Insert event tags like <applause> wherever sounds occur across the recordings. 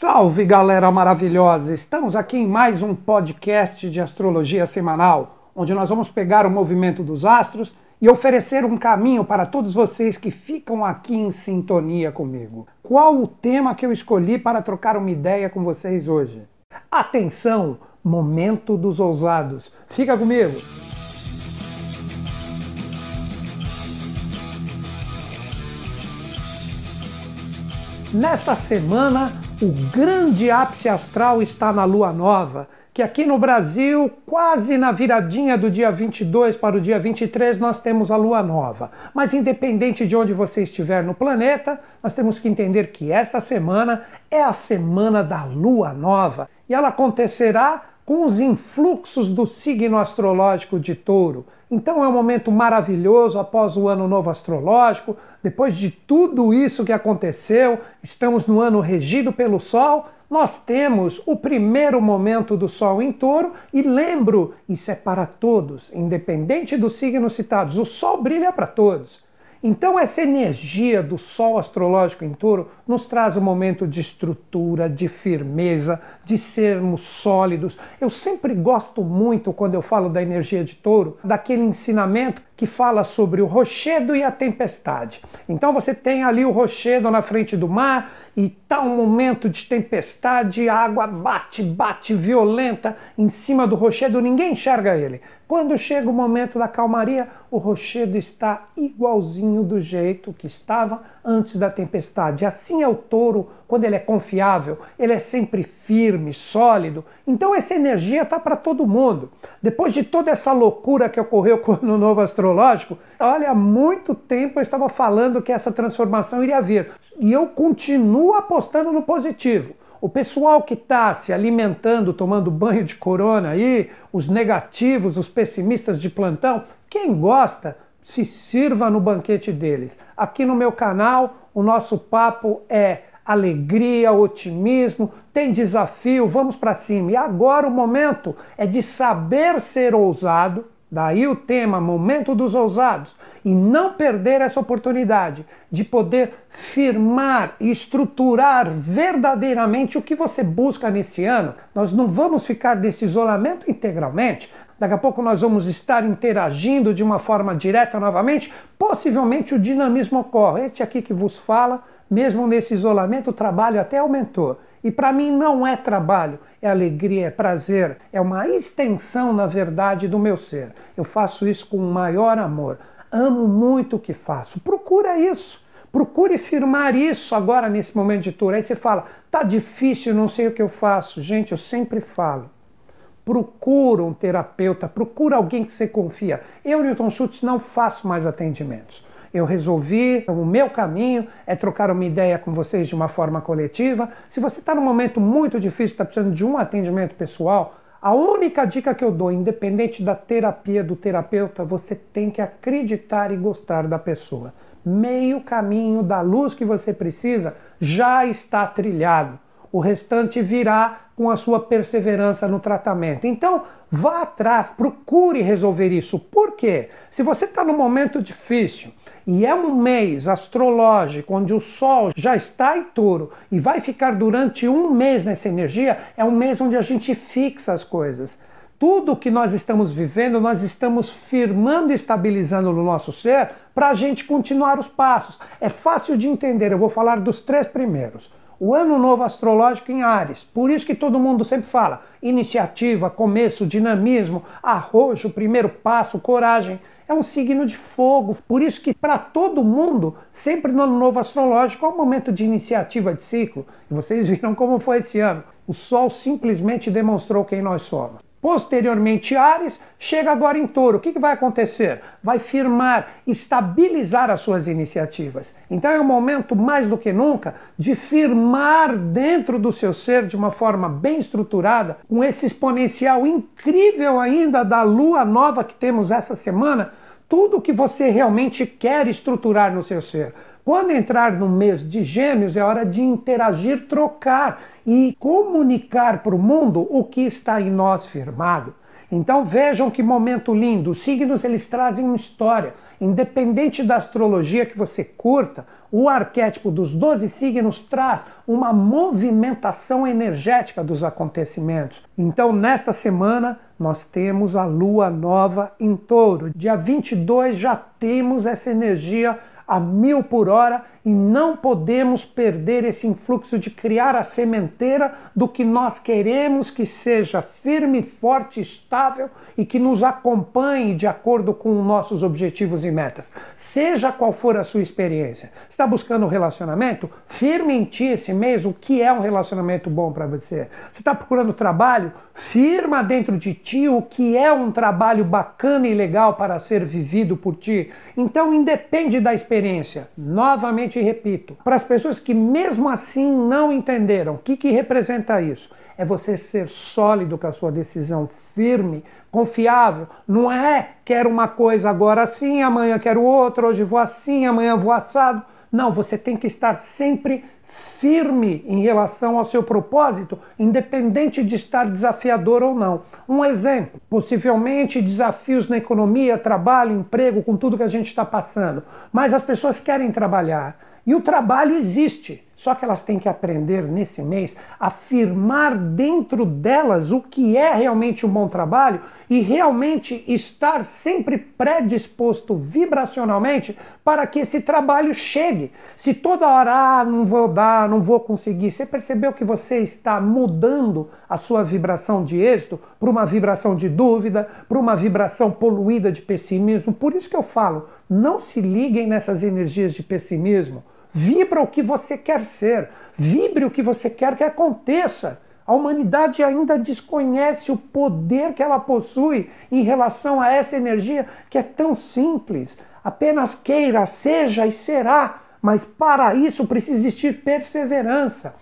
Salve galera maravilhosa! Estamos aqui em mais um podcast de astrologia semanal, onde nós vamos pegar o movimento dos astros e oferecer um caminho para todos vocês que ficam aqui em sintonia comigo. Qual o tema que eu escolhi para trocar uma ideia com vocês hoje? Atenção! Momento dos ousados. Fica comigo! Nesta semana, o grande ápice astral está na lua nova, que aqui no Brasil, quase na viradinha do dia 22 para o dia 23, nós temos a lua nova. Mas independente de onde você estiver no planeta, nós temos que entender que esta semana é a semana da lua nova e ela acontecerá com os influxos do signo astrológico de Touro. Então é um momento maravilhoso após o ano novo astrológico. Depois de tudo isso que aconteceu, estamos no ano regido pelo Sol. Nós temos o primeiro momento do Sol em touro, e lembro, isso é para todos, independente dos signos citados, o Sol brilha para todos. Então, essa energia do Sol astrológico em touro nos traz um momento de estrutura, de firmeza, de sermos sólidos. Eu sempre gosto muito, quando eu falo da energia de touro, daquele ensinamento que fala sobre o rochedo e a tempestade. Então, você tem ali o rochedo na frente do mar e está um momento de tempestade, a água bate, bate violenta em cima do rochedo, ninguém enxerga ele. Quando chega o momento da calmaria, o rochedo está igualzinho do jeito que estava antes da tempestade. Assim é o touro quando ele é confiável, ele é sempre firme, sólido. Então essa energia está para todo mundo. Depois de toda essa loucura que ocorreu com o ano novo astrológico, olha, há muito tempo eu estava falando que essa transformação iria vir. E eu continuo apostando no positivo. O pessoal que está se alimentando, tomando banho de corona aí, os negativos, os pessimistas de plantão, quem gosta, se sirva no banquete deles. Aqui no meu canal, o nosso papo é alegria, otimismo, tem desafio, vamos para cima. E agora o momento é de saber ser ousado Daí o tema Momento dos Ousados e não perder essa oportunidade de poder firmar e estruturar verdadeiramente o que você busca nesse ano. Nós não vamos ficar nesse isolamento integralmente. Daqui a pouco nós vamos estar interagindo de uma forma direta novamente. Possivelmente o dinamismo ocorre. Este aqui que vos fala, mesmo nesse isolamento, o trabalho até aumentou. E para mim não é trabalho, é alegria, é prazer, é uma extensão, na verdade, do meu ser. Eu faço isso com o maior amor. Amo muito o que faço. Procura isso. Procure firmar isso agora nesse momento de tour. Aí você fala, tá difícil, não sei o que eu faço. Gente, eu sempre falo. Procura um terapeuta, procura alguém que você confia. Eu, Newton Schultz, não faço mais atendimentos eu resolvi, o meu caminho é trocar uma ideia com vocês de uma forma coletiva. Se você está num momento muito difícil, está precisando de um atendimento pessoal, a única dica que eu dou, independente da terapia do terapeuta, você tem que acreditar e gostar da pessoa. Meio caminho da luz que você precisa já está trilhado. O restante virá com a sua perseverança no tratamento. Então, vá atrás, procure resolver isso. Por quê? Se você está num momento difícil, e é um mês astrológico onde o Sol já está em touro e vai ficar durante um mês nessa energia, é um mês onde a gente fixa as coisas. Tudo que nós estamos vivendo, nós estamos firmando e estabilizando no nosso ser para a gente continuar os passos. É fácil de entender, eu vou falar dos três primeiros. O ano novo astrológico em Ares, por isso que todo mundo sempre fala: iniciativa, começo, dinamismo, arrojo, primeiro passo, coragem é um signo de fogo. Por isso que para todo mundo, sempre no ano novo astrológico, é um momento de iniciativa de ciclo. E vocês viram como foi esse ano. O Sol simplesmente demonstrou quem nós somos. Posteriormente, Ares chega agora em touro. O que, vai acontecer? Vai firmar, estabilizar as suas iniciativas. Então é um momento, mais do que nunca, de firmar dentro do seu ser de uma forma bem estruturada, com esse exponencial incrível ainda da lua nova que temos essa semana, tudo que você realmente quer estruturar no seu ser. Quando entrar no mês de Gêmeos, é hora de interagir, trocar e comunicar para o mundo o que está em nós firmado. Então vejam que momento lindo. Os signos eles trazem uma história. Independente da astrologia que você curta O arquétipo dos 12 signos traz uma movimentação energética dos acontecimentos. Então, nesta semana, nós temos a lua nova em touro. Dia 22 já temos essa energia a mil por hora e não podemos perder esse influxo de criar a sementeira do que nós queremos que seja firme, forte, estável e que nos acompanhe de acordo com nossos objetivos e metas. Seja qual for a sua experiência. Está buscando um relacionamento? Firme em ti esse mês o que é um relacionamento bom para você. Você está procurando trabalho? Firma dentro de ti o que é um trabalho bacana e legal para ser vivido por ti. Então, independe da experiência. Novamente repito, para as pessoas que mesmo assim não entenderam, o que, que representa isso? É você ser sólido com a sua decisão, firme, confiável. Não é quero uma coisa agora assim, amanhã quero outra, hoje vou assim, amanhã vou assado. Não, você tem que estar sempre firme em relação ao seu propósito, independente de estar desafiador ou não. Um exemplo, possivelmente desafios na economia, trabalho, emprego, com tudo que a gente está passando. Mas as pessoas querem trabalhar e o trabalho existe. Só que elas têm que aprender nesse mês a afirmar dentro delas o que é realmente um bom trabalho e realmente estar sempre predisposto vibracionalmente para que esse trabalho chegue. Se toda hora, ah, não vou dar, não vou conseguir, você percebeu que você está mudando a sua vibração de êxito para uma vibração de dúvida, para uma vibração poluída de pessimismo? Por isso que eu falo, não se liguem nessas energias de pessimismo. Vibra o que você quer ser, vibre o que você quer que aconteça. A humanidade ainda desconhece o poder que ela possui em relação a essa energia que é tão simples. Apenas queira, seja e será, mas para isso precisa existir perseverança.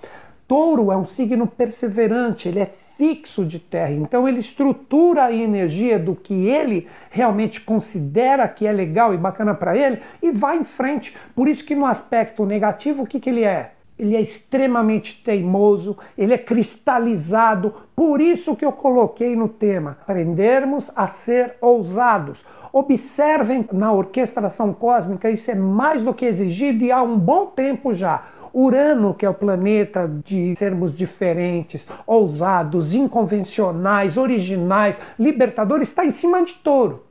Touro é um signo perseverante, ele é fixo de terra. Então ele estrutura a energia do que ele realmente considera que é legal e bacana para ele e vai em frente. Por isso que no aspecto negativo, o que, que ele é? Ele é extremamente teimoso, ele é cristalizado. Por isso que eu coloquei no tema: aprendermos a ser ousados. Observem na orquestração cósmica, isso é mais do que exigido e há um bom tempo já. Urano, que é o planeta de sermos diferentes, ousados, inconvencionais, originais, libertadores, está em cima de touro.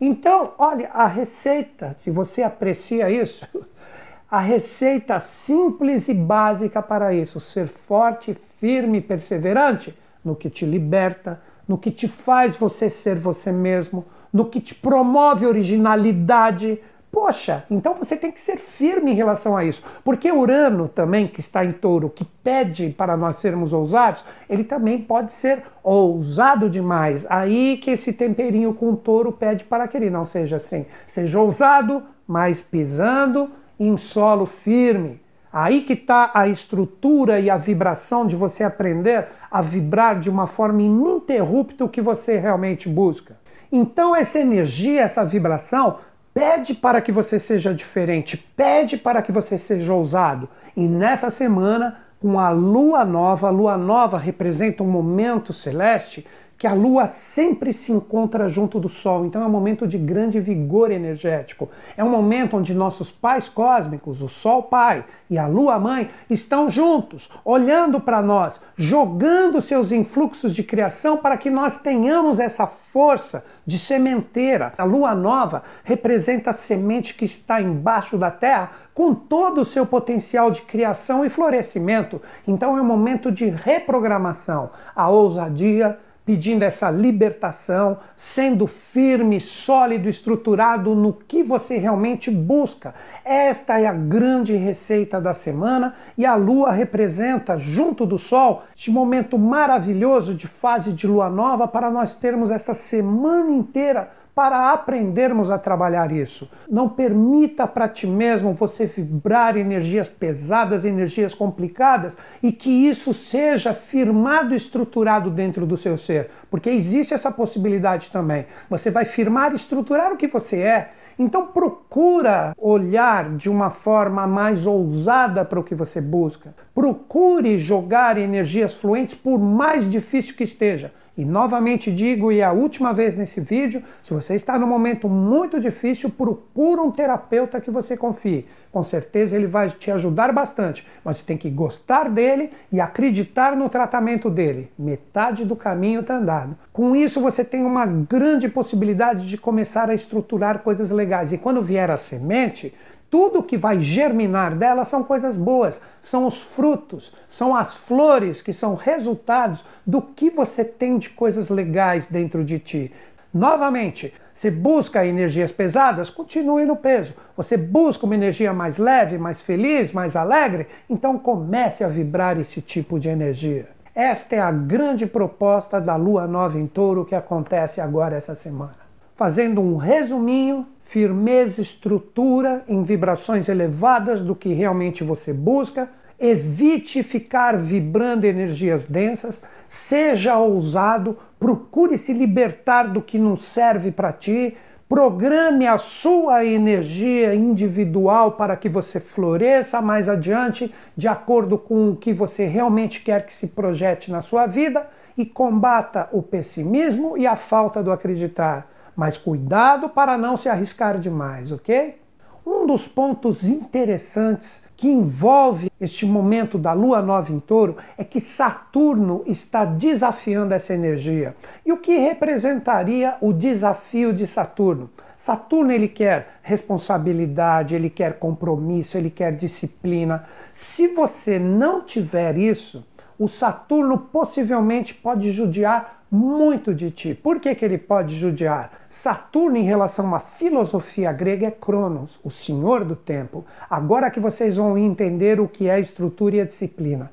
Então, olha, a receita, se você aprecia isso, <laughs> a receita simples e básica para isso, ser forte, firme e perseverante no que te liberta, no que te faz você ser você mesmo, no que te promove originalidade, Poxa, então você tem que ser firme em relação a isso. Porque Urano também, que está em touro, que pede para nós sermos ousados, ele também pode ser ousado demais. Aí que esse temperinho com touro pede para que ele não seja assim. Seja ousado, mas pisando em solo firme. Aí que está a estrutura e a vibração de você aprender a vibrar de uma forma ininterrupta o que você realmente busca. Então, essa energia, essa vibração pede para que você seja diferente, pede para que você seja ousado. E nessa semana, com a lua nova, a lua nova representa um momento celeste que a lua sempre se encontra junto do sol, então é um momento de grande vigor energético. É um momento onde nossos pais cósmicos, o sol pai e a lua mãe, estão juntos, olhando para nós, jogando seus influxos de criação para que nós tenhamos essa força de sementeira. A lua nova representa a semente que está embaixo da terra com todo o seu potencial de criação e florescimento. Então é um momento de reprogramação. A ousadia, pedindo essa libertação, sendo firme, sólido, estruturado no que você realmente busca. Esta é a grande receita da semana e a lua representa, junto do sol, este momento maravilhoso de fase de lua nova para nós termos esta semana inteira para aprendermos a trabalhar isso. Não permita para ti mesmo você vibrar energias pesadas, energias complicadas e que isso seja firmado estruturado dentro do seu ser, porque existe essa possibilidade também. Você vai firmar estruturar o que você é. Então procura olhar de uma forma mais ousada para o que você busca. Procure jogar energias fluentes por mais difícil que esteja E novamente digo, e é a última vez nesse vídeo, se você está num momento muito difícil, procura um terapeuta que você confie. Com certeza ele vai te ajudar bastante, mas você tem que gostar dele e acreditar no tratamento dele. Metade do caminho está andado. Com isso, você tem uma grande possibilidade de começar a estruturar coisas legais. E quando vier a semente, tudo que vai germinar dela são coisas boas, são os frutos, são as flores que são resultados do que você tem de coisas legais dentro de ti. Novamente, você busca energias pesadas, continue no peso. Você busca uma energia mais leve, mais feliz, mais alegre, então comece a vibrar esse tipo de energia. Esta é a grande proposta da lua nova em touro que acontece agora essa semana. Fazendo um resuminho, firmeza, estrutura em vibrações elevadas do que realmente você busca. Evite ficar vibrando energias densas, seja ousado, procure se libertar do que não serve para ti, programe a sua energia individual para que você floresça mais adiante de acordo com o que você realmente quer que se projete na sua vida e combata o pessimismo e a falta do acreditar mas cuidado para não se arriscar demais, ok? Um dos pontos interessantes que envolve este momento da lua nova em touro é que Saturno está desafiando essa energia. E o que representaria o desafio de Saturno? Saturno ele quer responsabilidade, ele quer compromisso, ele quer disciplina. Se você não tiver isso, o Saturno possivelmente pode judiar muito de ti. Por que, que ele pode judiar? Saturno, em relação à filosofia grega, é Cronos, o senhor do tempo. Agora que vocês vão entender o que é estrutura e a disciplina.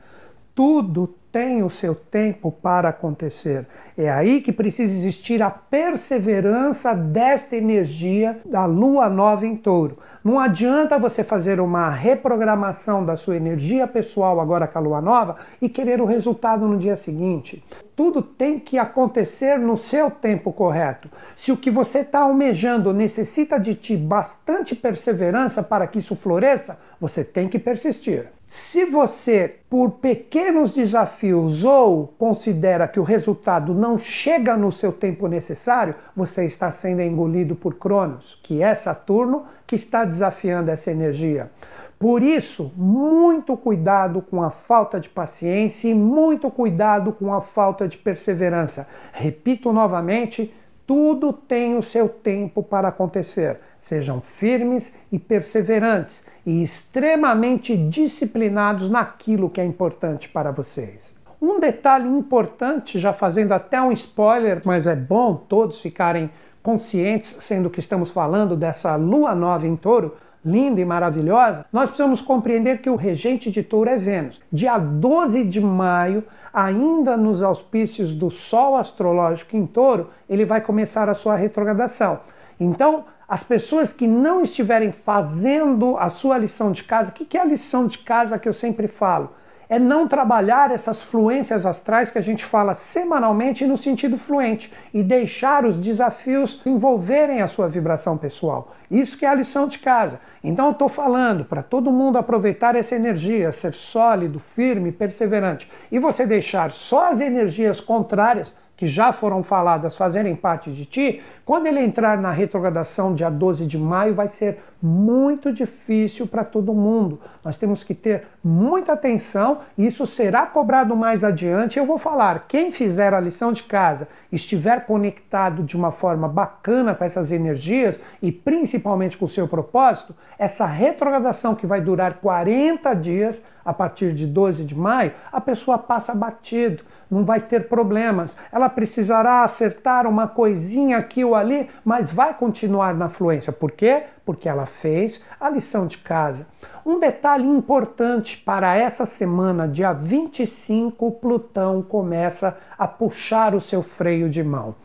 Tudo tem o seu tempo para acontecer. É aí que precisa existir a perseverança desta energia da lua nova em touro. Não adianta você fazer uma reprogramação da sua energia pessoal agora com a lua nova e querer o resultado no dia seguinte. Tudo tem que acontecer no seu tempo correto. Se o que você está almejando necessita de ti bastante perseverança para que isso floresça, você tem que persistir. Se você, por pequenos desafios ou considera que o resultado não chega no seu tempo necessário, você está sendo engolido por Cronos, que é Saturno, que está desafiando essa energia. Por isso, muito cuidado com a falta de paciência e muito cuidado com a falta de perseverança. Repito novamente: tudo tem o seu tempo para acontecer. Sejam firmes e perseverantes e extremamente disciplinados naquilo que é importante para vocês. Um detalhe importante, já fazendo até um spoiler, mas é bom todos ficarem conscientes, sendo que estamos falando dessa lua nova em touro, linda e maravilhosa, nós precisamos compreender que o regente de touro é Vênus. Dia 12 de maio, ainda nos auspícios do Sol astrológico em touro, ele vai começar a sua retrogradação. Então, as pessoas que não estiverem fazendo a sua lição de casa, o que é a lição de casa que eu sempre falo? É não trabalhar essas fluências astrais que a gente fala semanalmente no sentido fluente e deixar os desafios envolverem a sua vibração pessoal. Isso que é a lição de casa. Então eu estou falando para todo mundo aproveitar essa energia, ser sólido, firme, perseverante. E você deixar só as energias contrárias que já foram faladas fazerem parte de ti, quando ele entrar na retrogradação dia 12 de maio, vai ser muito difícil para todo mundo. Nós temos que ter muita atenção, e isso será cobrado mais adiante. Eu vou falar, quem fizer a lição de casa, estiver conectado de uma forma bacana com essas energias e principalmente com o seu propósito, essa retrogradação que vai durar 40 dias, a partir de 12 de maio, a pessoa passa batido, não vai ter problemas. Ela precisará acertar uma coisinha aqui ou ali, mas vai continuar na fluência. Por quê? Porque ela fez a lição de casa. Um detalhe importante para essa semana, dia 25, Plutão começa a puxar o seu freio de mão.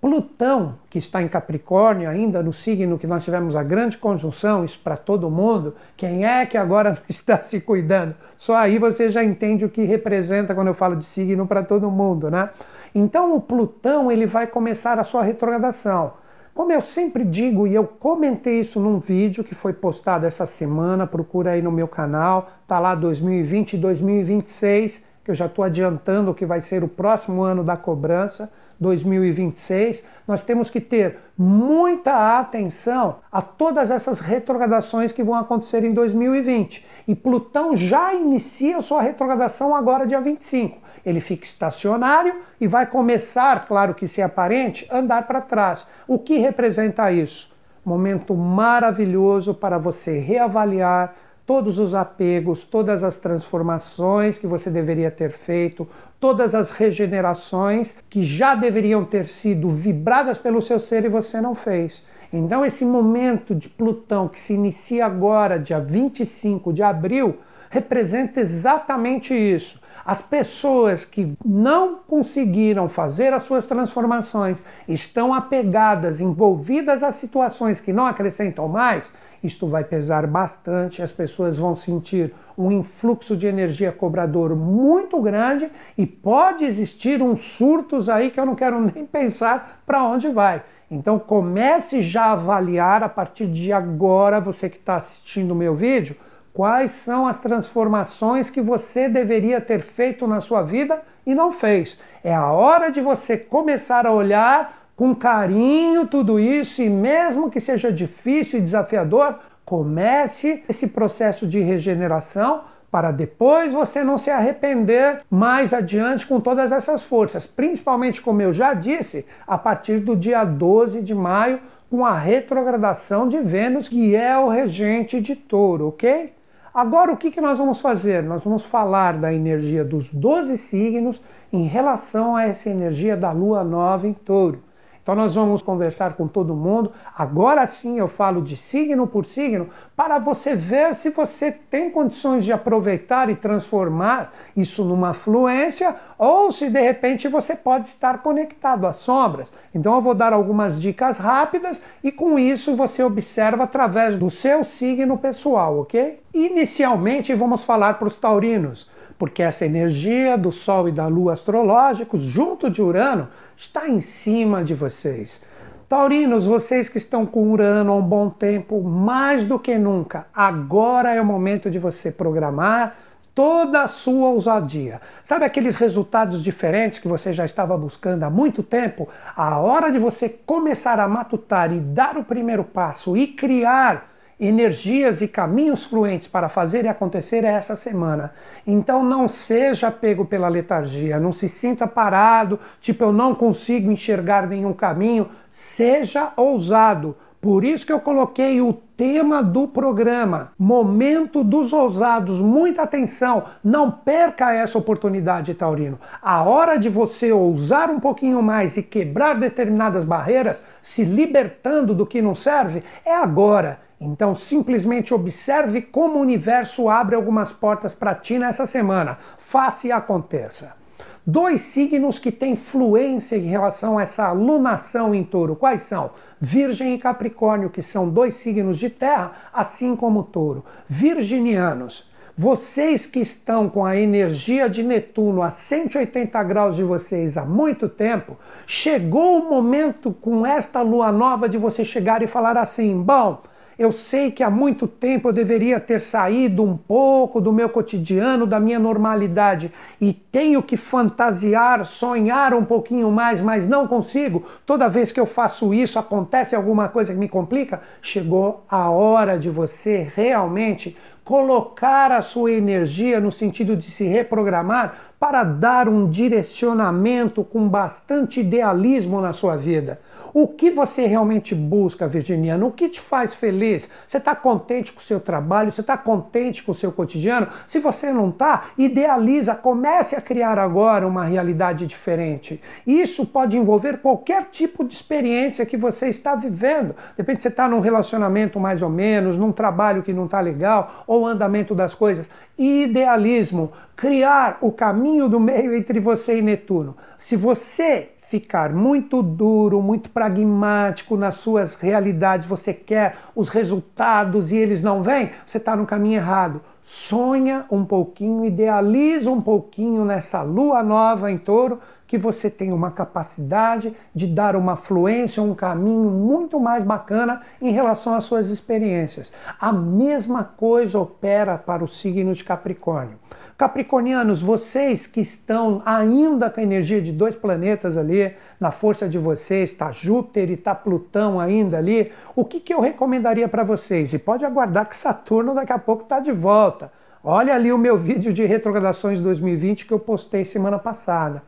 Plutão, que está em Capricórnio, ainda no signo que nós tivemos a grande conjunção, isso para todo mundo, quem é que agora <laughs> está se cuidando? Só aí você já entende o que representa quando eu falo de signo para todo mundo, né? Então o Plutão ele vai começar a sua retrogradação. Como eu sempre digo, e eu comentei isso num vídeo que foi postado essa semana, procura aí no meu canal, tá lá 2020 e 2026, que eu já estou adiantando o que vai ser o próximo ano da cobrança 2026, nós temos que ter muita atenção a todas essas retrogradações que vão acontecer em 2020. E Plutão já inicia sua retrogradação agora, dia 25. Ele fica estacionário e vai começar, claro que se é aparente, andar para trás. O que representa isso? Momento maravilhoso para você reavaliar todos os apegos, todas as transformações que você deveria ter feito, todas as regenerações que já deveriam ter sido vibradas pelo seu ser e você não fez. Então, esse momento de Plutão que se inicia agora, dia 25 de abril, representa exatamente isso. As pessoas que não conseguiram fazer as suas transformações, estão apegadas, envolvidas a situações que não acrescentam mais, isto vai pesar bastante, as pessoas vão sentir um influxo de energia cobrador muito grande e pode existir uns surtos aí que eu não quero nem pensar para onde vai. Então comece já a avaliar a partir de agora, você que está assistindo o meu vídeo, quais são as transformações que você deveria ter feito na sua vida e não fez. É a hora de você começar a olhar com carinho tudo isso e mesmo que seja difícil e desafiador, comece esse processo de regeneração para depois você não se arrepender mais adiante com todas essas forças, principalmente como eu já disse, a partir do dia 12 de maio, com a retrogradação de Vênus, que é o regente de Touro, ok? Agora o que, que nós vamos fazer? Nós vamos falar da energia dos 12 signos em relação a essa energia da lua nova em Touro. Então nós vamos conversar com todo mundo. Agora sim eu falo de signo por signo para você ver se você tem condições de aproveitar e transformar isso numa fluência ou se de repente você pode estar conectado às sombras. Então eu vou dar algumas dicas rápidas e com isso você observa através do seu signo pessoal, ok? Inicialmente vamos falar para os taurinos, porque essa energia do Sol e da Lua astrológicos junto de Urano está em cima de vocês. Taurinos, vocês que estão com Urano há um bom tempo, mais do que nunca, agora é o momento de você programar toda a sua ousadia. Sabe aqueles resultados diferentes que você já estava buscando há muito tempo? A hora de você começar a matutar e dar o primeiro passo e criar energias e caminhos fluentes para fazer e acontecer é essa semana. Então não seja pego pela letargia, não se sinta parado, tipo eu não consigo enxergar nenhum caminho. Seja ousado. Por isso que eu coloquei o tema do programa, Momento dos Ousados. Muita atenção, não perca essa oportunidade, Taurino. A hora de você ousar um pouquinho mais e quebrar determinadas barreiras, se libertando do que não serve, é agora. Então simplesmente observe como o universo abre algumas portas para ti nessa semana. Faça e aconteça. Dois signos que têm fluência em relação a essa alunação em touro. Quais são? Virgem e Capricórnio, que são dois signos de terra, assim como touro. Virginianos. Vocês que estão com a energia de Netuno a 180 graus de vocês há muito tempo, chegou o momento com esta lua nova de você chegar e falar assim: bom, eu sei que há muito tempo eu deveria ter saído um pouco do meu cotidiano, da minha normalidade, e tenho que fantasiar, sonhar um pouquinho mais, mas não consigo. Toda vez que eu faço isso, acontece alguma coisa que me complica. Chegou a hora de você realmente colocar a sua energia no sentido de se reprogramar para dar um direcionamento com bastante idealismo na sua vida. O que você realmente busca, Virginiano? O que te faz feliz? Você está contente com o seu trabalho? Você está contente com o seu cotidiano? Se você não está, idealiza, comece a criar agora uma realidade diferente. Isso pode envolver qualquer tipo de experiência que você está vivendo. Depende se você está num relacionamento mais ou menos, num trabalho que não está legal, ou andamento das coisas. Idealismo, criar o caminho do meio entre você e Netuno. Se você ficar muito duro, muito pragmático nas suas realidades, você quer os resultados e eles não vêm, você está no caminho errado. Sonha um pouquinho, idealiza um pouquinho nessa lua nova em touro, que você tem uma capacidade de dar uma fluência, um caminho muito mais bacana em relação às suas experiências. A mesma coisa opera para o signo de Capricórnio. Capricornianos, vocês que estão ainda com a energia de dois planetas ali na força de vocês, está Júpiter e está Plutão ainda ali, o que, que eu recomendaria para vocês? E pode aguardar que Saturno daqui a pouco está de volta. Olha ali o meu vídeo de retrogradações 2020 que eu postei semana passada.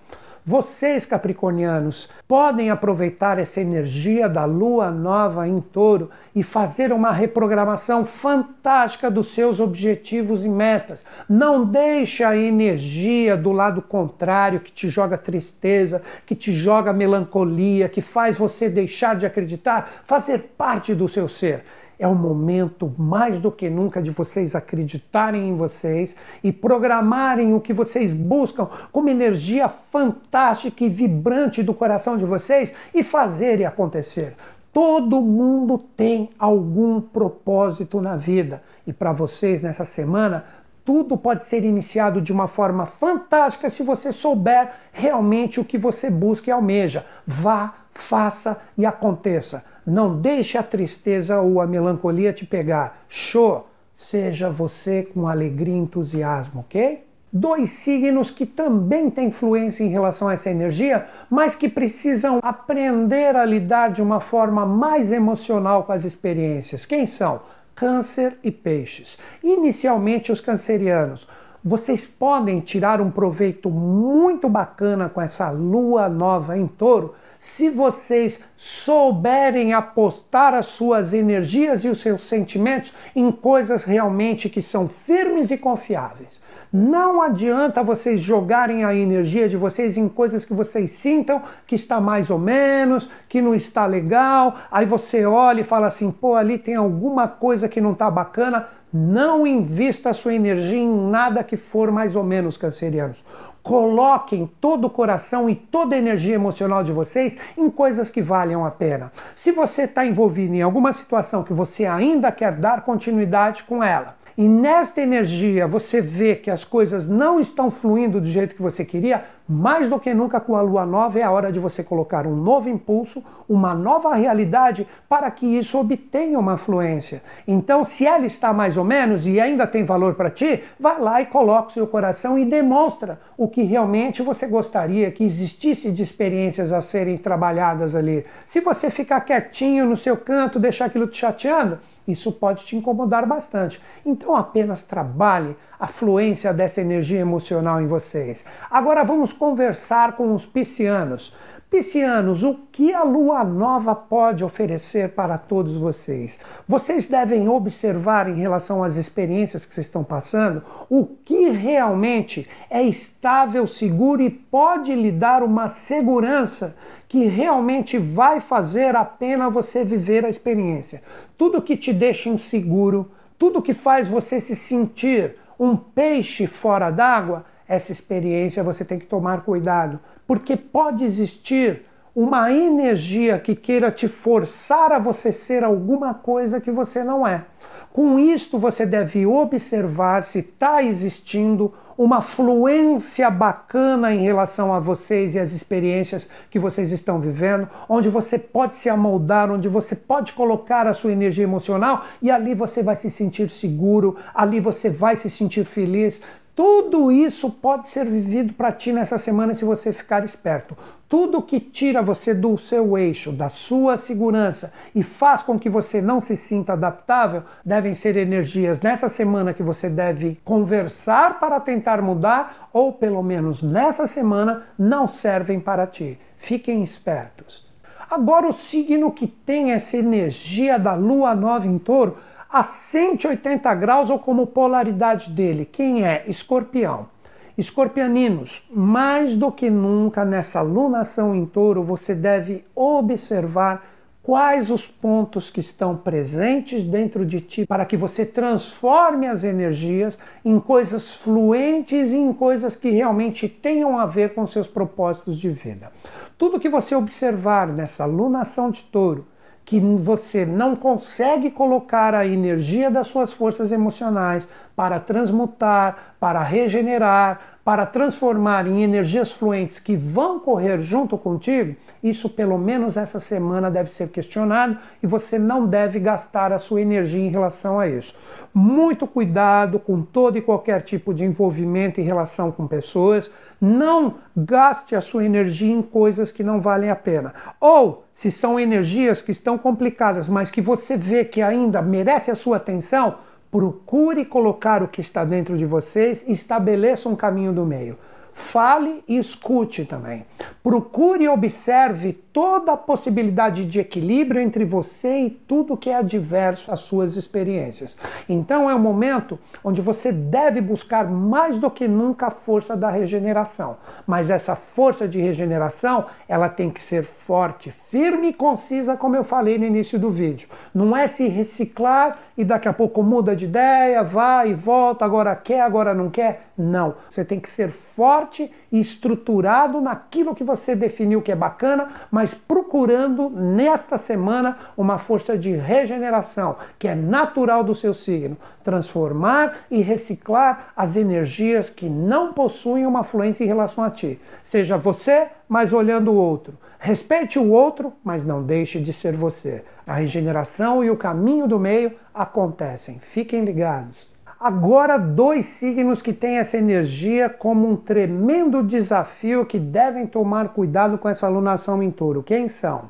Vocês, capricornianos, podem aproveitar essa energia da lua nova em touro e fazer uma reprogramação fantástica dos seus objetivos e metas. Não deixe a energia do lado contrário que te joga tristeza, que te joga melancolia, que faz você deixar de acreditar, fazer parte do seu ser. É o momento mais do que nunca de vocês acreditarem em vocês e programarem o que vocês buscam como energia fantástica e vibrante do coração de vocês e fazerem acontecer. Todo mundo tem algum propósito na vida e para vocês nessa semana tudo pode ser iniciado de uma forma fantástica se você souber realmente o que você busca e almeja. Vá, faça e aconteça. Não deixe a tristeza ou a melancolia te pegar. Show! Seja você com alegria e entusiasmo, ok? Dois signos que também têm influência em relação a essa energia, mas que precisam aprender a lidar de uma forma mais emocional com as experiências. Quem são? Câncer e Peixes. Inicialmente, os cancerianos. Vocês podem tirar um proveito muito bacana com essa lua nova em touro se vocês souberem apostar as suas energias e os seus sentimentos em coisas realmente que são firmes e confiáveis. Não adianta vocês jogarem a energia de vocês em coisas que vocês sintam que está mais ou menos, que não está legal. Aí você olha e fala assim: pô, ali tem alguma coisa que não está bacana. Não invista a sua energia em nada que for mais ou menos cancerianos. Coloquem todo o coração e toda a energia emocional de vocês em coisas que valham a pena. Se você está envolvido em alguma situação que você ainda quer dar continuidade com ela, e nesta energia você vê que as coisas não estão fluindo do jeito que você queria, mais do que nunca com a lua nova é a hora de você colocar um novo impulso, uma nova realidade para que isso obtenha uma fluência. Então, se ela está mais ou menos e ainda tem valor para ti, vai lá e coloca o seu coração e demonstra o que realmente você gostaria que existisse de experiências a serem trabalhadas ali. Se você ficar quietinho no seu canto, deixar aquilo te chateando, isso pode te incomodar bastante. Então apenas trabalhe a fluência dessa energia emocional em vocês. Agora vamos conversar com os piscianos. Piscianos, o que a lua nova pode oferecer para todos vocês? Vocês devem observar em relação às experiências que vocês estão passando o que realmente é estável, seguro e pode lhe dar uma segurança que realmente vai fazer a pena você viver a experiência. Tudo que te deixa inseguro, tudo que faz você se sentir um peixe fora d'água, essa experiência você tem que tomar cuidado porque pode existir uma energia que queira te forçar a você ser alguma coisa que você não é. Com isto, você deve observar se está existindo uma fluência bacana em relação a vocês e as experiências que vocês estão vivendo, onde você pode se amoldar, onde você pode colocar a sua energia emocional e ali você vai se sentir seguro, ali você vai se sentir feliz, tudo isso pode ser vivido para ti nessa semana se você ficar esperto. Tudo que tira você do seu eixo, da sua segurança e faz com que você não se sinta adaptável, devem ser energias nessa semana que você deve conversar para tentar mudar ou pelo menos nessa semana não servem para ti. Fiquem espertos. Agora o signo que tem essa energia da lua nova em touro a 180 graus ou como polaridade dele. Quem é? Escorpião. Escorpianinos, mais do que nunca nessa lunação em touro, você deve observar quais os pontos que estão presentes dentro de ti para que você transforme as energias em coisas fluentes e em coisas que realmente tenham a ver com seus propósitos de vida. Tudo que você observar nessa lunação de touro, que você não consegue colocar a energia das suas forças emocionais para transmutar, para regenerar, para transformar em energias fluentes que vão correr junto contigo, isso pelo menos essa semana deve ser questionado e você não deve gastar a sua energia em relação a isso. Muito cuidado com todo e qualquer tipo de envolvimento em relação com pessoas. Não gaste a sua energia em coisas que não valem a pena. Ou se são energias que estão complicadas, mas que você vê que ainda merece a sua atenção, procure colocar o que está dentro de vocês e estabeleça um caminho do meio. Fale e escute também. Procure e observe toda a possibilidade de equilíbrio entre você e tudo que é adverso às suas experiências. Então é um momento onde você deve buscar mais do que nunca a força da regeneração. Mas essa força de regeneração, ela tem que ser forte, firme e concisa, como eu falei no início do vídeo. Não é se reciclar e daqui a pouco muda de ideia, vai e volta, agora quer, agora não quer. Não. Você tem que ser forte estruturado naquilo que você definiu que é bacana, mas procurando nesta semana uma força de regeneração, que é natural do seu signo. Transformar e reciclar as energias que não possuem uma fluência em relação a ti. Seja você, mas olhando o outro. Respeite o outro, mas não deixe de ser você. A regeneração e o caminho do meio acontecem. Fiquem ligados. Agora, dois signos que têm essa energia como um tremendo desafio que devem tomar cuidado com essa alunação em touro. Quem são?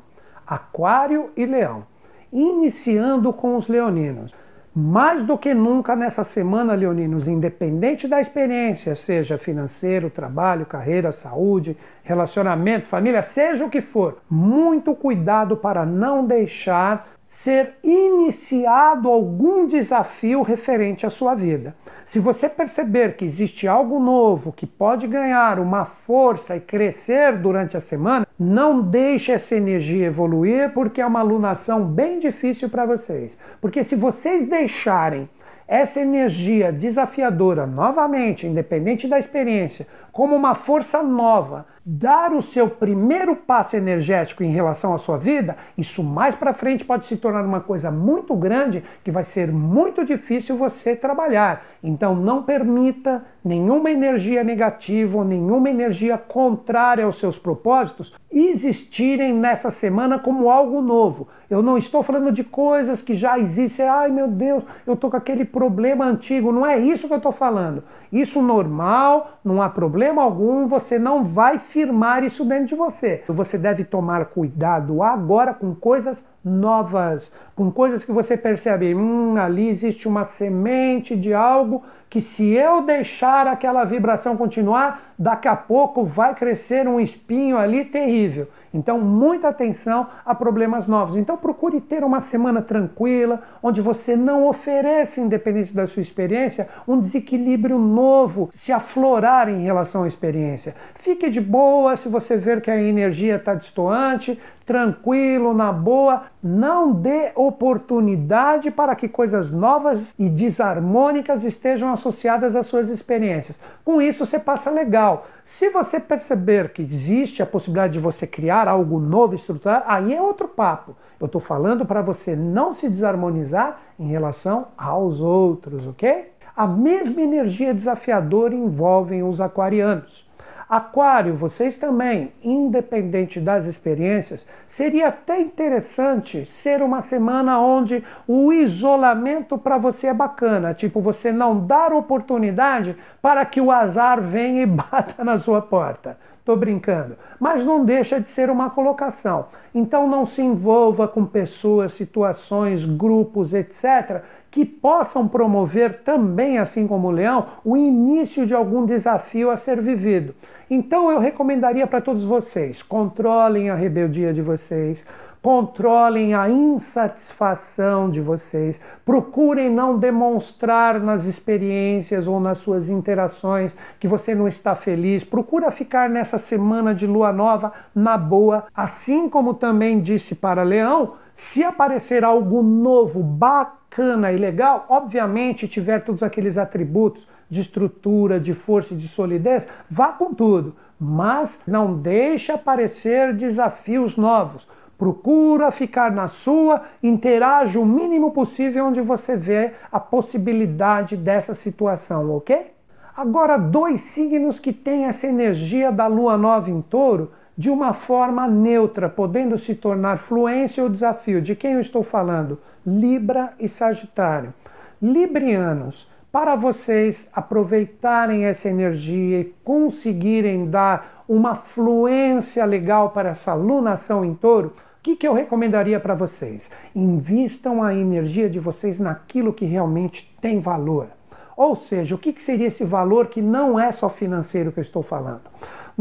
Aquário e Leão. Iniciando com os leoninos. Mais do que nunca nessa semana, leoninos, independente da experiência, seja financeiro, trabalho, carreira, saúde, relacionamento, família, seja o que for, muito cuidado para não deixar ser iniciado algum desafio referente à sua vida. Se você perceber que existe algo novo que pode ganhar uma força e crescer durante a semana, não deixe essa energia evoluir, porque é uma alunação bem difícil para vocês. Porque se vocês deixarem essa energia desafiadora, novamente, independente da experiência, como uma força nova, dar o seu primeiro passo energético em relação à sua vida, isso mais para frente pode se tornar uma coisa muito grande que vai ser muito difícil você trabalhar. Então não permita nenhuma energia negativa ou nenhuma energia contrária aos seus propósitos existirem nessa semana como algo novo. Eu não estou falando de coisas que já existem. Ai meu Deus, eu estou com aquele problema antigo. Não é isso que eu estou falando. Isso normal, não há problema algum. Você não vai firmar isso dentro de você. Você deve tomar cuidado agora com coisas novas, com coisas que você percebe, hum, ali existe uma semente de algo que se eu deixar aquela vibração continuar, daqui a pouco vai crescer um espinho ali terrível. Então, muita atenção a problemas novos. Então, procure ter uma semana tranquila, onde você não ofereça, independente da sua experiência, um desequilíbrio novo se aflorar em relação à experiência. Fique de boa se você ver que a energia está distoante, tranquilo, na boa. Não dê oportunidade para que coisas novas e desarmônicas estejam associadas às suas experiências. Com isso, você passa legal. Se você perceber que existe a possibilidade de você criar algo novo, estruturar, aí é outro papo. Eu estou falando para você não se desarmonizar em relação aos outros, ok? A mesma energia desafiadora envolve os aquarianos. Aquário, vocês também, independente das experiências, seria até interessante ser uma semana onde o isolamento para você é bacana, tipo você não dar oportunidade para que o azar venha e <laughs> bata na sua porta. Tô brincando, mas não deixa de ser uma colocação. Então não se envolva com pessoas, situações, grupos, etc, que possam promover também, assim como o leão, o início de algum desafio a ser vivido. Então eu recomendaria para todos vocês: controlem a rebeldia de vocês, controlem a insatisfação de vocês, procurem não demonstrar nas experiências ou nas suas interações que você não está feliz. Procura ficar nessa semana de lua nova na boa, assim como também disse para Leão, se aparecer algo novo, bacana, e legal, obviamente tiver todos aqueles atributos de estrutura, de força e de solidez, vá com tudo, mas não deixe aparecer desafios novos. Procura ficar na sua, interaja o mínimo possível onde você vê a possibilidade dessa situação, ok? Agora, dois signos que têm essa energia da lua nova em touro de uma forma neutra, podendo se tornar fluência ou desafio. De quem eu estou falando? Libra e Sagitário. Librianos, para vocês aproveitarem essa energia e conseguirem dar uma fluência legal para essa lunação em touro, o que, que eu recomendaria para vocês? Invistam a energia de vocês naquilo que realmente tem valor. Ou seja, o que, que seria esse valor que não é só financeiro que eu estou falando?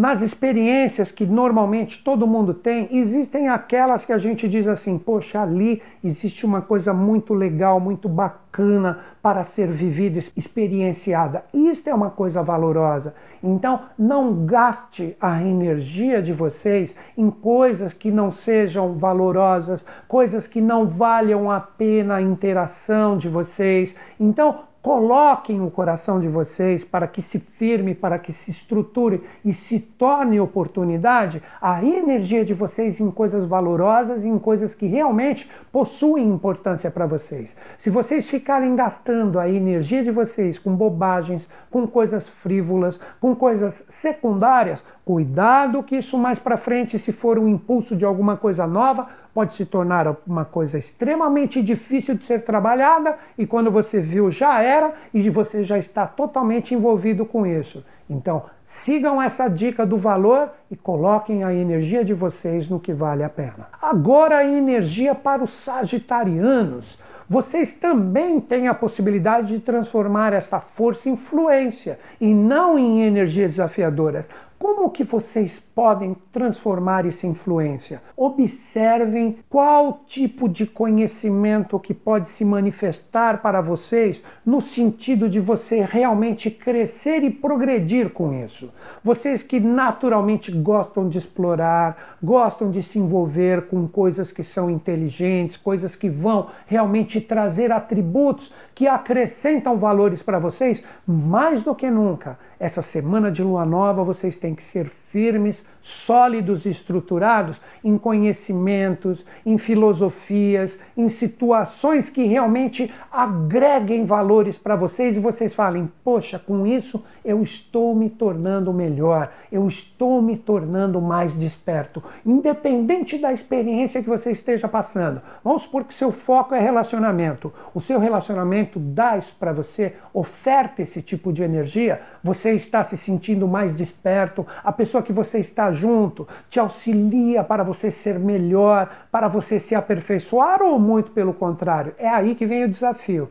Nas experiências que normalmente todo mundo tem, existem aquelas que a gente diz assim: poxa, ali existe uma coisa muito legal, muito bacana para ser vivida, experienciada. Isto é uma coisa valorosa. Então, não gaste a energia de vocês em coisas que não sejam valorosas, coisas que não valham a pena a interação de vocês. Então, Coloquem o coração de vocês para que se firme, para que se estruture e se torne oportunidade a energia de vocês em coisas valorosas em coisas que realmente possuem importância para vocês. Se vocês ficarem gastando a energia de vocês com bobagens, com coisas frívolas, com coisas secundárias, cuidado que isso mais para frente, se for um impulso de alguma coisa nova, pode se tornar uma coisa extremamente difícil de ser trabalhada e quando você viu já era e você já está totalmente envolvido com isso. Então, sigam essa dica do valor e coloquem a energia de vocês no que vale a pena. Agora a energia para os sagitarianos. Vocês também têm a possibilidade de transformar essa força em influência e não em energias desafiadoras. Como que vocês podem transformar em influência? Observem qual tipo de conhecimento que pode se manifestar para vocês no sentido de você realmente crescer e progredir com isso. Vocês que naturalmente gostam de explorar, gostam de se envolver com coisas que são inteligentes, coisas que vão realmente trazer atributos que acrescentam valores para vocês, mais do que nunca. Essa semana de lua nova vocês têm que ser firmes, sólidos e estruturados em conhecimentos, em filosofias, em situações que realmente agreguem valores para vocês e vocês falem: poxa, com isso eu estou me tornando melhor, eu estou me tornando mais desperto, independente da experiência que você esteja passando. Vamos supor que seu foco é relacionamento, o seu relacionamento dá isso para você, oferta esse tipo de energia, você está se sentindo mais desperto, a pessoa que você está junto te auxilia para você ser melhor, para você se aperfeiçoar ou muito pelo contrário. É aí que vem o desafio.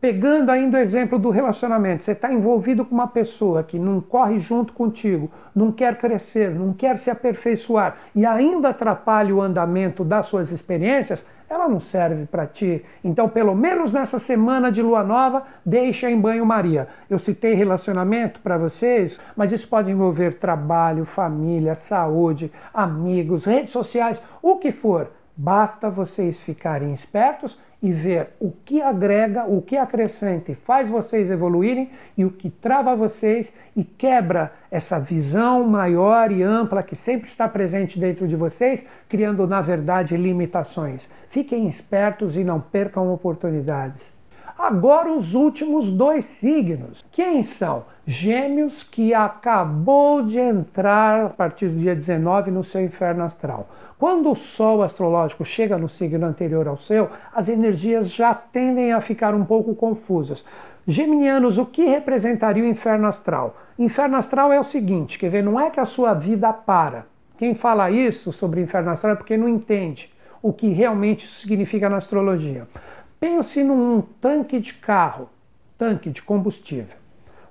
Pegando ainda o exemplo do relacionamento, você está envolvido com uma pessoa que não corre junto contigo, não quer crescer, não quer se aperfeiçoar e ainda atrapalha o andamento das suas experiências, ela não serve para ti. Então, pelo menos nessa semana de lua nova, deixa em banho-maria. Eu citei relacionamento para vocês, mas isso pode envolver trabalho, família, saúde, amigos, redes sociais, o que for. Basta vocês ficarem espertos e ver o que agrega, o que acrescenta e faz vocês evoluírem e o que trava vocês e quebra essa visão maior e ampla que sempre está presente dentro de vocês, criando, na verdade, limitações. Fiquem espertos e não percam oportunidades. Agora, os últimos dois signos. Quem são? Gêmeos, que acabou de entrar a partir do dia 19 no seu inferno astral. Quando o Sol astrológico chega no signo anterior ao seu, as energias já tendem a ficar um pouco confusas. Geminianos, o que representaria o inferno astral? Inferno astral é o seguinte, quer ver, não é que a sua vida para. Quem fala isso sobre inferno astral é porque não entende o que realmente isso significa na astrologia. Pense num tanque de carro, tanque de combustível.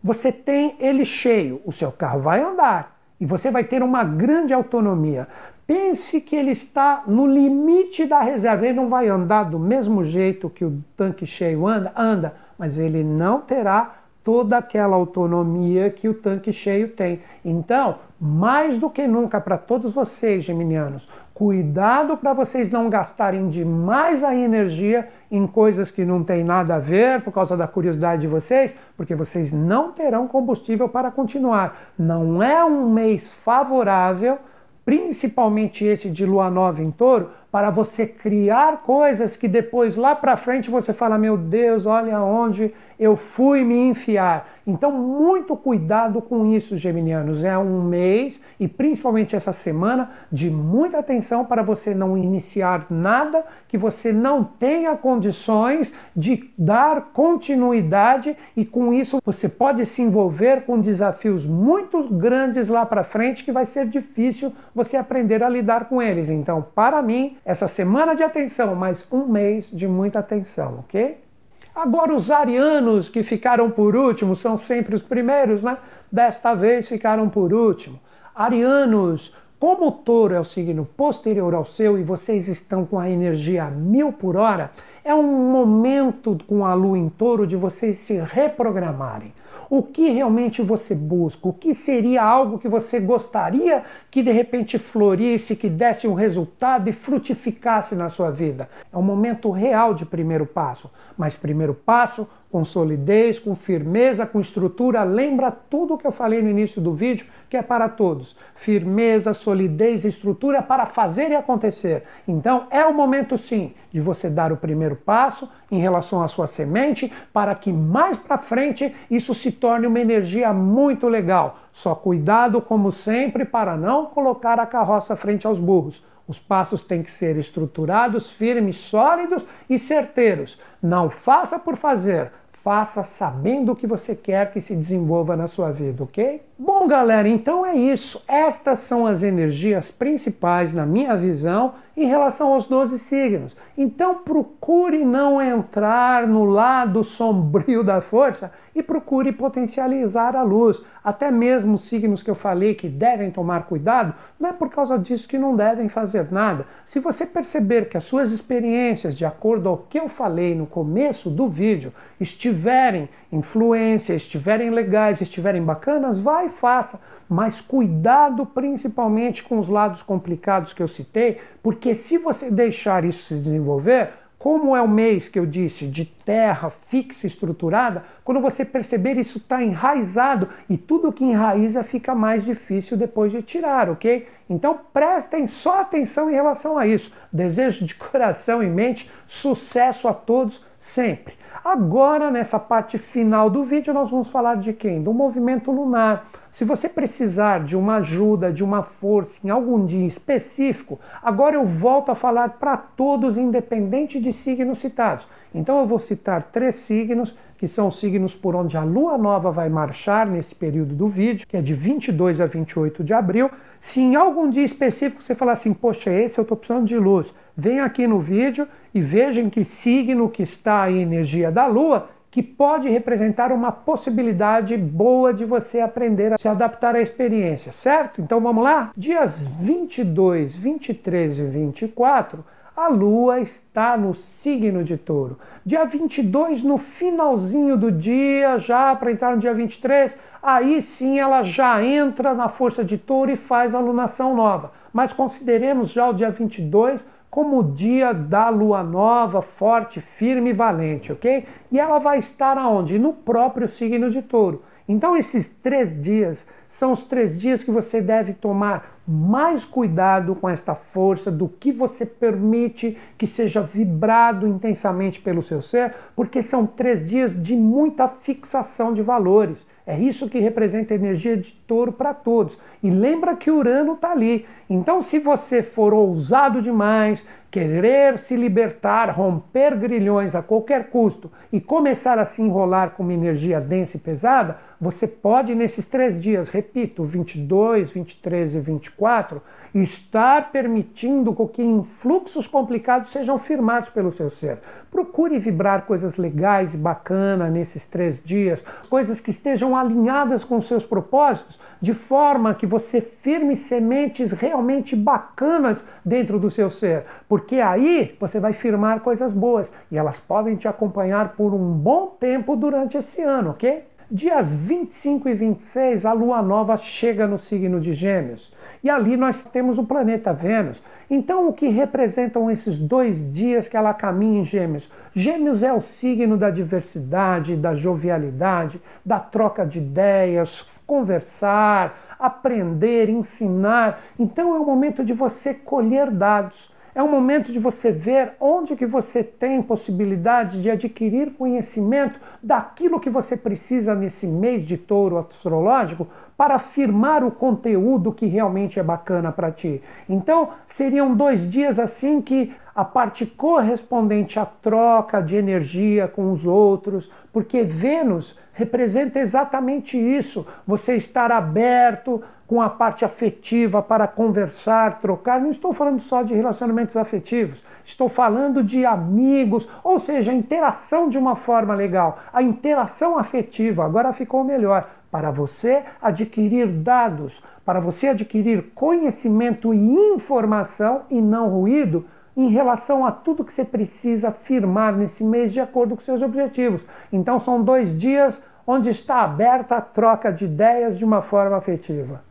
Você tem ele cheio, o seu carro vai andar e você vai ter uma grande autonomia. Pense que ele está no limite da reserva. Ele não vai andar do mesmo jeito que o tanque cheio anda, anda, mas ele não terá toda aquela autonomia que o tanque cheio tem. Então, mais do que nunca para todos vocês, geminianos, cuidado para vocês não gastarem demais a energia em coisas que não tem nada a ver por causa da curiosidade de vocês, porque vocês não terão combustível para continuar. Não é um mês favorável principalmente esse de lua nova em touro, para você criar coisas que depois lá para frente você fala: "Meu Deus, olha onde eu fui me enfiar". Então, muito cuidado com isso, geminianos. É um mês e principalmente essa semana de muita atenção para você não iniciar nada que você não tenha condições de dar continuidade e com isso você pode se envolver com desafios muito grandes lá para frente que vai ser difícil você aprender a lidar com eles. Então, para mim, essa semana de atenção, mais um mês de muita atenção, ok? Agora, os arianos que ficaram por último são sempre os primeiros, né? Desta vez ficaram por último. Arianos, como o touro é o signo posterior ao seu e vocês estão com a energia a mil por hora, é um momento com a lua em touro de vocês se reprogramarem o que realmente você busca, o que seria algo que você gostaria que de repente florisse, que desse um resultado e frutificasse na sua vida. É um momento real de primeiro passo, mas primeiro passo com solidez, com firmeza, com estrutura. Lembra tudo o que eu falei no início do vídeo, que é para todos. Firmeza, solidez estrutura para fazer e acontecer. Então, é o momento sim de você dar o primeiro passo em relação à sua semente, para que mais para frente isso se torne uma energia muito legal. Só cuidado, como sempre, para não colocar a carroça frente aos burros. Os passos têm que ser estruturados, firmes, sólidos e certeiros. Não faça por fazer, faça sabendo o que você quer que se desenvolva na sua vida, ok? Bom, galera, então é isso. Estas são as energias principais, na minha visão, em relação aos 12 signos. Então procure não entrar no lado sombrio da força e procure potencializar a luz. Até mesmo os signos que eu falei que devem tomar cuidado, não é por causa disso que não devem fazer nada. Se você perceber que as suas experiências, de acordo ao que eu falei no começo do vídeo, estiverem influência, estiverem legais, estiverem bacanas, vai e faça. Mas cuidado principalmente com os lados complicados que eu citei, porque se você deixar isso se desenvolver, como é o mês que eu disse de terra fixa estruturada, quando você perceber isso está enraizado e tudo que enraiza fica mais difícil depois de tirar, ok? Então prestem só atenção em relação a isso. Desejo de coração e mente sucesso a todos sempre. Agora, nessa parte final do vídeo, nós vamos falar de quem? Do movimento lunar. Se você precisar de uma ajuda, de uma força em algum dia específico, agora eu volto a falar para todos, independente de signos citados. Então eu vou citar três signos, que são os signos por onde a lua nova vai marchar nesse período do vídeo, que é de 22 a 28 de abril. Se em algum dia específico você falar assim, poxa, esse eu estou precisando de luz, vem aqui no vídeo e vejam que signo que está a energia da lua que pode representar uma possibilidade boa de você aprender a se adaptar à experiência, certo? Então vamos lá? Dias 22, 23 e 24, a lua está no signo de touro. Dia 22, no finalzinho do dia, já para entrar no dia 23, aí sim ela já entra na força de touro e faz a alunação nova. Mas consideremos já o dia 22 como o dia da lua nova, forte, firme e valente, ok? E ela vai estar aonde? No próprio signo de touro. Então, esses três dias são os três dias que você deve tomar mais cuidado com esta força do que você permite que seja vibrado intensamente pelo seu ser, porque são três dias de muita fixação de valores. É isso que representa a energia de touro para todos. E lembra que Urano está ali. Então, se você for ousado demais, querer se libertar, romper grilhões a qualquer custo e começar a se enrolar com uma energia densa e pesada, você pode, nesses três dias, repito, 22, 23 e 24, estar permitindo que influxos complicados sejam firmados pelo seu ser. Procure vibrar coisas legais e bacanas nesses três dias, coisas que estejam alinhadas com seus propósitos, de forma que você firme sementes realmente bacanas dentro do seu ser, porque aí você vai firmar coisas boas e elas podem te acompanhar por um bom tempo durante esse ano, ok? Dias 25 e 26, a lua nova chega no signo de Gêmeos. E ali nós temos o planeta Vênus. Então, o que representam esses dois dias que ela caminha em Gêmeos? Gêmeos é o signo da diversidade, da jovialidade, da troca de ideias, conversar, aprender, ensinar. Então, é o momento de você colher dados é um momento de você ver onde que você tem possibilidade de adquirir conhecimento daquilo que você precisa nesse mês de touro astrológico para afirmar o conteúdo que realmente é bacana para ti. Então, seriam dois dias assim que a parte correspondente à troca de energia com os outros, porque Vênus representa exatamente isso, você estar aberto com a parte afetiva para conversar, trocar. Não estou falando só de relacionamentos afetivos, estou falando de amigos, ou seja, a interação de uma forma legal, a interação afetiva. Agora ficou melhor para você adquirir dados, para você adquirir conhecimento e informação e não ruído em relação a tudo que você precisa firmar nesse mês de acordo com seus objetivos. Então são dois dias onde está aberta a troca de ideias de uma forma afetiva.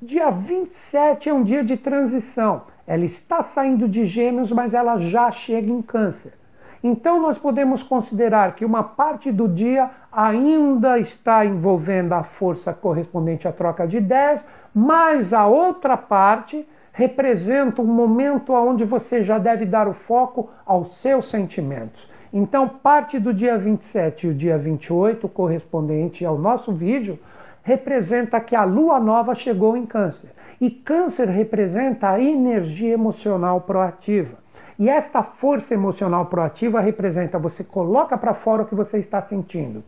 Dia 27 é um dia de transição. Ela está saindo de Gêmeos, mas ela já chega em Câncer. Então nós podemos considerar que uma parte do dia ainda está envolvendo a força correspondente à troca de ideias, mas a outra parte representa um momento onde você já deve dar o foco aos seus sentimentos. Então, parte do dia 27 e o dia 28, correspondente ao nosso vídeo, representa que a lua nova chegou em Câncer. E Câncer representa a energia emocional proativa. E esta força emocional proativa representa você coloca para fora o que você está sentindo.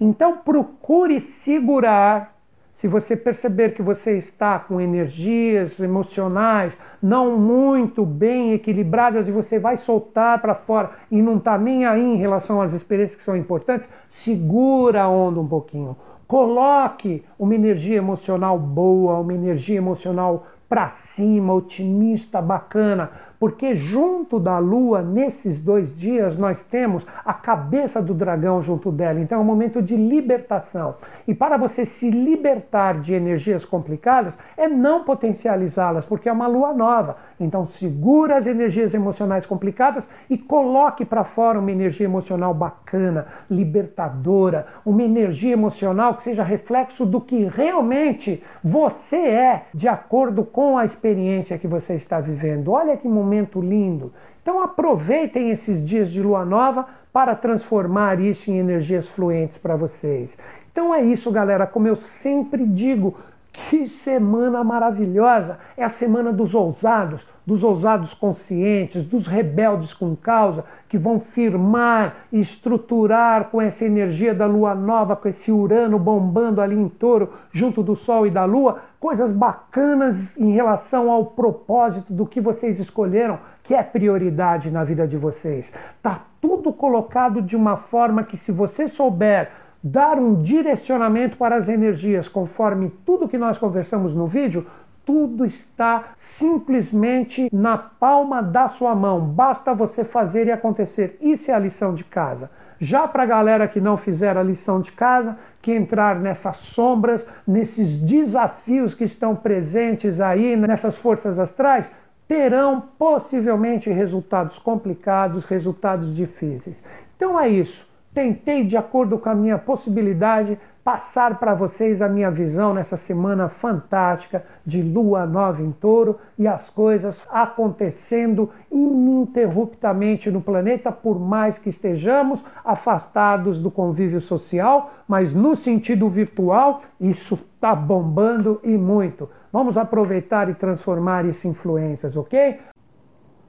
Então procure segurar se você perceber que você está com energias emocionais não muito bem equilibradas e você vai soltar para fora e não está nem aí em relação às experiências que são importantes, segura a onda um pouquinho. Coloque uma energia emocional boa, uma energia emocional para cima, otimista, bacana, porque junto da lua, nesses dois dias, nós temos a cabeça do dragão junto dela. Então é um momento de libertação. E para você se libertar de energias complicadas, é não potencializá-las, porque é uma lua nova. Então segura as energias emocionais complicadas e coloque para fora uma energia emocional bacana, libertadora, uma energia emocional que seja reflexo do que realmente você é, de acordo com a experiência que você está vivendo. Olha que momento momento lindo. Então aproveitem esses dias de lua nova para transformar isso em energias fluentes para vocês. Então é isso, galera. Como eu sempre digo, que semana maravilhosa! É a semana dos ousados, dos ousados conscientes, dos rebeldes com causa, que vão firmar e estruturar com essa energia da lua nova, com esse Urano bombando ali em touro, junto do Sol e da Lua, coisas bacanas em relação ao propósito do que vocês escolheram, que é prioridade na vida de vocês. Tá tudo colocado de uma forma que, se você souber dar um direcionamento para as energias conforme tudo que nós conversamos no vídeo, tudo está simplesmente na palma da sua mão. Basta você fazer e acontecer. Isso é a lição de casa. Já para a galera que não fizer a lição de casa, que entrar nessas sombras, nesses desafios que estão presentes aí, nessas forças astrais, terão possivelmente resultados complicados, resultados difíceis. Então é isso. Tentei, de acordo com a minha possibilidade, passar para vocês a minha visão nessa semana fantástica de lua nova em touro e as coisas acontecendo ininterruptamente no planeta, por mais que estejamos afastados do convívio social, mas no sentido virtual, isso está bombando e muito. Vamos aproveitar e transformar isso em influências, ok?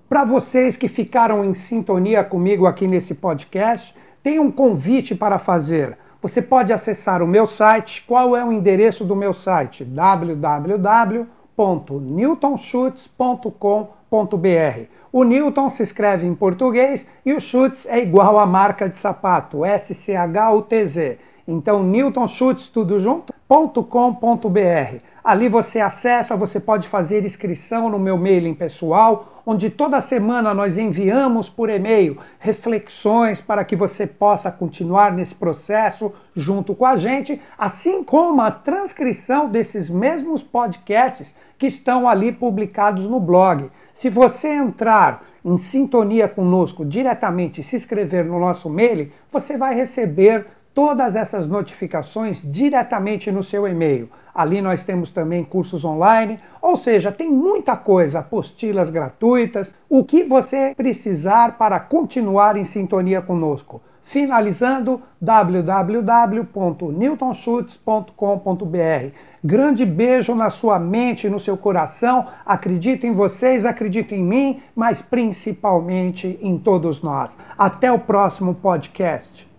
Para vocês que ficaram em sintonia comigo aqui nesse podcast, tem um convite para fazer. Você pode acessar o meu site. Qual é o endereço do meu site? www.newtonschutz.com.br. O Newton se escreve em português e o Schutz é igual à marca de sapato, S-C-H-U-T-Z. Então, Newton Schutz, tudo junto, .com.br. Ali você acessa, você pode fazer inscrição no meu mailing pessoal, onde toda semana nós enviamos por e-mail reflexões para que você possa continuar nesse processo junto com a gente, assim como a transcrição desses mesmos podcasts que estão ali publicados no blog. Se você entrar em sintonia conosco diretamente e se inscrever no nosso mailing, você vai receber todas essas notificações diretamente no seu e-mail. Ali nós temos também cursos online, ou seja, tem muita coisa, apostilas gratuitas, o que você precisar para continuar em sintonia conosco. Finalizando, www.newtonschutz.com.br. Grande beijo na sua mente no seu coração. Acredito em vocês, acredito em mim, mas principalmente em todos nós. Até o próximo podcast.